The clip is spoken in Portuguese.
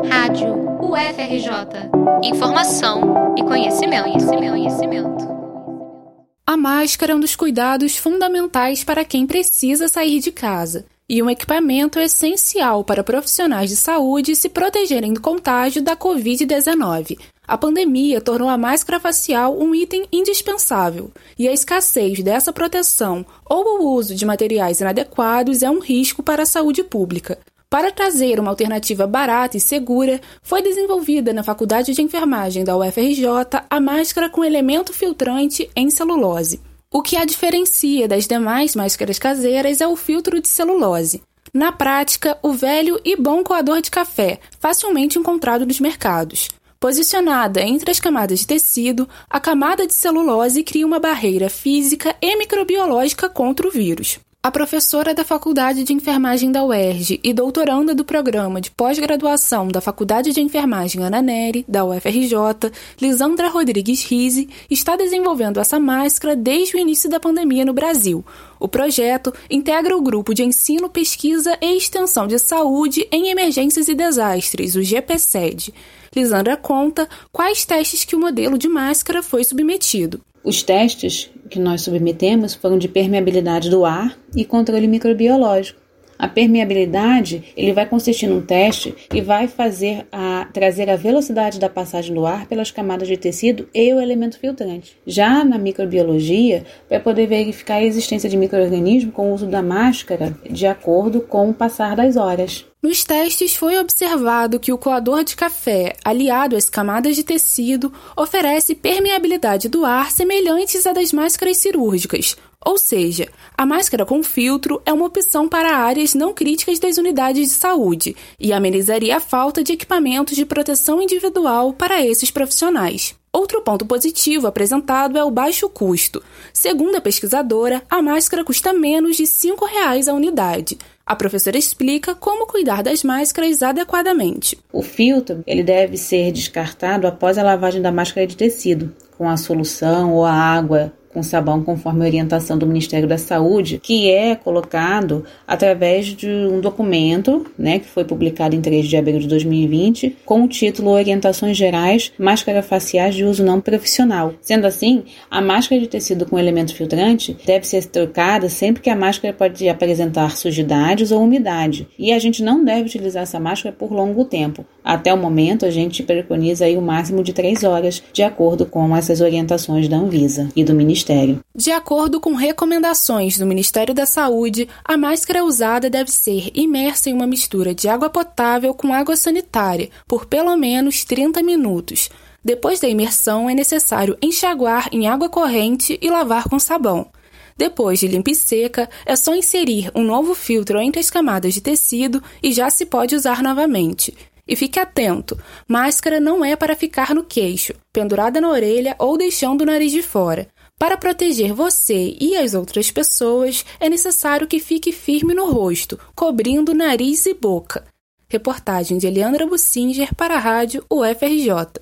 Rádio UFRJ. Informação e conhecimento, conhecimento, conhecimento. A máscara é um dos cuidados fundamentais para quem precisa sair de casa e um equipamento essencial para profissionais de saúde se protegerem do contágio da Covid-19. A pandemia tornou a máscara facial um item indispensável, e a escassez dessa proteção ou o uso de materiais inadequados é um risco para a saúde pública. Para trazer uma alternativa barata e segura, foi desenvolvida na Faculdade de Enfermagem da UFRJ a máscara com elemento filtrante em celulose. O que a diferencia das demais máscaras caseiras é o filtro de celulose. Na prática, o velho e bom coador de café, facilmente encontrado nos mercados. Posicionada entre as camadas de tecido, a camada de celulose cria uma barreira física e microbiológica contra o vírus. A professora da Faculdade de Enfermagem da UERJ e doutoranda do programa de pós-graduação da Faculdade de Enfermagem Ana Neri, da UFRJ, Lisandra Rodrigues Rize, está desenvolvendo essa máscara desde o início da pandemia no Brasil. O projeto integra o Grupo de Ensino, Pesquisa e Extensão de Saúde em Emergências e Desastres, o GPSED. Lisandra conta quais testes que o modelo de máscara foi submetido. Os testes que nós submetemos foram de permeabilidade do ar e controle microbiológico. A permeabilidade ele vai consistir num teste e vai fazer a trazer a velocidade da passagem do ar pelas camadas de tecido e o elemento filtrante. Já na microbiologia, vai poder verificar a existência de microorganismos com o uso da máscara de acordo com o passar das horas. Nos testes foi observado que o coador de café, aliado às camadas de tecido, oferece permeabilidade do ar semelhantes à das máscaras cirúrgicas, ou seja, a máscara com filtro é uma opção para áreas não críticas das unidades de saúde e amenizaria a falta de equipamentos de proteção individual para esses profissionais. Outro ponto positivo apresentado é o baixo custo. Segundo a pesquisadora, a máscara custa menos de R$ 5,00 a unidade. A professora explica como cuidar das máscaras adequadamente. O filtro ele deve ser descartado após a lavagem da máscara de tecido, com a solução ou a água com sabão conforme a orientação do Ministério da Saúde, que é colocado através de um documento, né, que foi publicado em 3 de abril de 2020, com o título Orientações Gerais Máscara Faciais de Uso Não Profissional. Sendo assim, a máscara de tecido com elemento filtrante deve ser trocada sempre que a máscara pode apresentar sujidades ou umidade, e a gente não deve utilizar essa máscara por longo tempo. Até o momento, a gente preconiza aí o máximo de 3 horas, de acordo com essas orientações da Anvisa e do Ministério Ministério. De acordo com recomendações do Ministério da Saúde, a máscara usada deve ser imersa em uma mistura de água potável com água sanitária por pelo menos 30 minutos. Depois da imersão, é necessário enxaguar em água corrente e lavar com sabão. Depois de limpa e seca, é só inserir um novo filtro entre as camadas de tecido e já se pode usar novamente. E fique atento: máscara não é para ficar no queixo, pendurada na orelha ou deixando o nariz de fora. Para proteger você e as outras pessoas, é necessário que fique firme no rosto, cobrindo nariz e boca. Reportagem de Eliandra Bussinger para a Rádio UFRJ.